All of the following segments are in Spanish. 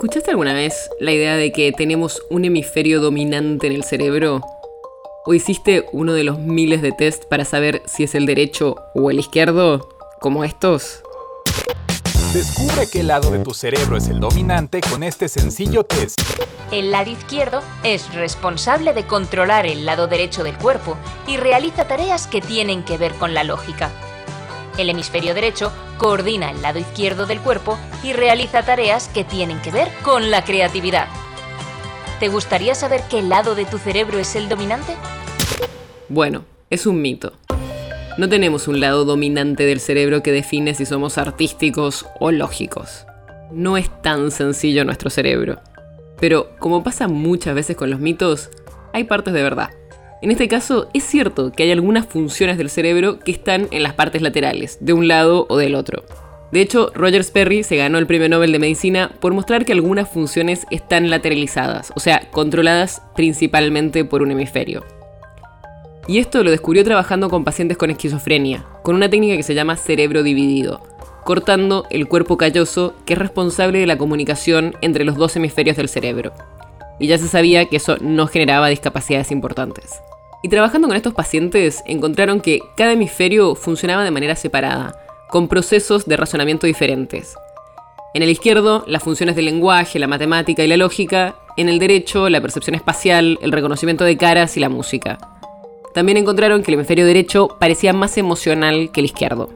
¿Escuchaste alguna vez la idea de que tenemos un hemisferio dominante en el cerebro? ¿O hiciste uno de los miles de test para saber si es el derecho o el izquierdo? Como estos. Descubre qué lado de tu cerebro es el dominante con este sencillo test. El lado izquierdo es responsable de controlar el lado derecho del cuerpo y realiza tareas que tienen que ver con la lógica. El hemisferio derecho coordina el lado izquierdo del cuerpo y realiza tareas que tienen que ver con la creatividad. ¿Te gustaría saber qué lado de tu cerebro es el dominante? Bueno, es un mito. No tenemos un lado dominante del cerebro que define si somos artísticos o lógicos. No es tan sencillo nuestro cerebro. Pero como pasa muchas veces con los mitos, hay partes de verdad. En este caso, es cierto que hay algunas funciones del cerebro que están en las partes laterales, de un lado o del otro. De hecho, Roger Sperry se ganó el premio Nobel de Medicina por mostrar que algunas funciones están lateralizadas, o sea, controladas principalmente por un hemisferio. Y esto lo descubrió trabajando con pacientes con esquizofrenia, con una técnica que se llama cerebro dividido, cortando el cuerpo calloso que es responsable de la comunicación entre los dos hemisferios del cerebro. Y ya se sabía que eso no generaba discapacidades importantes. Y trabajando con estos pacientes encontraron que cada hemisferio funcionaba de manera separada, con procesos de razonamiento diferentes. En el izquierdo, las funciones del lenguaje, la matemática y la lógica. En el derecho, la percepción espacial, el reconocimiento de caras y la música. También encontraron que el hemisferio derecho parecía más emocional que el izquierdo.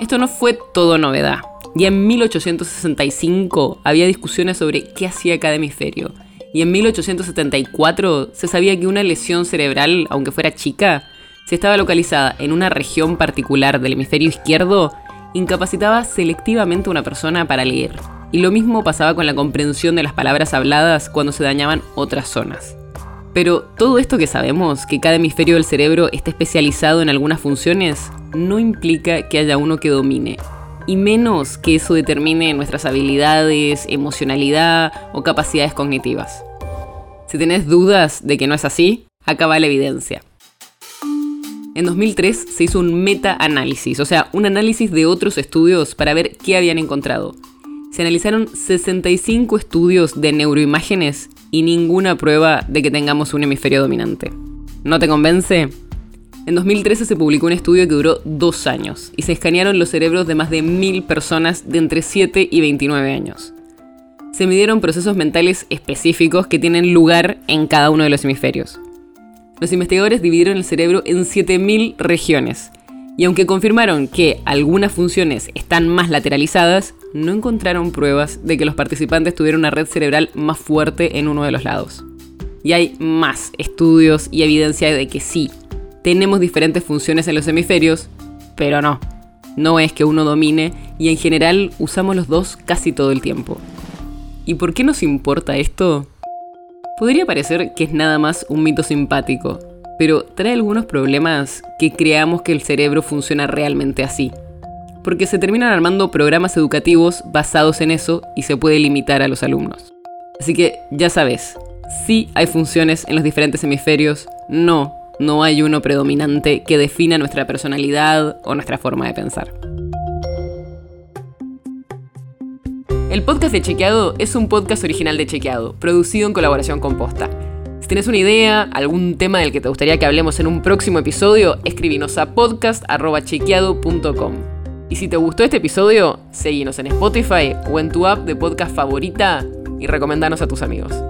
Esto no fue todo novedad. Ya en 1865 había discusiones sobre qué hacía cada hemisferio y en 1874 se sabía que una lesión cerebral, aunque fuera chica, si estaba localizada en una región particular del hemisferio izquierdo, incapacitaba selectivamente a una persona para leer. Y lo mismo pasaba con la comprensión de las palabras habladas cuando se dañaban otras zonas. Pero todo esto que sabemos, que cada hemisferio del cerebro está especializado en algunas funciones, no implica que haya uno que domine. Y menos que eso determine nuestras habilidades, emocionalidad o capacidades cognitivas. Si tenés dudas de que no es así, acá va la evidencia. En 2003 se hizo un meta-análisis, o sea, un análisis de otros estudios para ver qué habían encontrado. Se analizaron 65 estudios de neuroimágenes y ninguna prueba de que tengamos un hemisferio dominante. ¿No te convence? En 2013 se publicó un estudio que duró dos años y se escanearon los cerebros de más de mil personas de entre 7 y 29 años se midieron procesos mentales específicos que tienen lugar en cada uno de los hemisferios. Los investigadores dividieron el cerebro en 7.000 regiones, y aunque confirmaron que algunas funciones están más lateralizadas, no encontraron pruebas de que los participantes tuvieran una red cerebral más fuerte en uno de los lados. Y hay más estudios y evidencia de que sí, tenemos diferentes funciones en los hemisferios, pero no, no es que uno domine y en general usamos los dos casi todo el tiempo. ¿Y por qué nos importa esto? Podría parecer que es nada más un mito simpático, pero trae algunos problemas que creamos que el cerebro funciona realmente así. Porque se terminan armando programas educativos basados en eso y se puede limitar a los alumnos. Así que ya sabes, sí hay funciones en los diferentes hemisferios, no, no hay uno predominante que defina nuestra personalidad o nuestra forma de pensar. El podcast de Chequeado es un podcast original de Chequeado, producido en colaboración con Posta. Si tienes una idea, algún tema del que te gustaría que hablemos en un próximo episodio, escribinos a podcast.chequeado.com. Y si te gustó este episodio, seguinos en Spotify o en tu app de podcast favorita y recomendanos a tus amigos.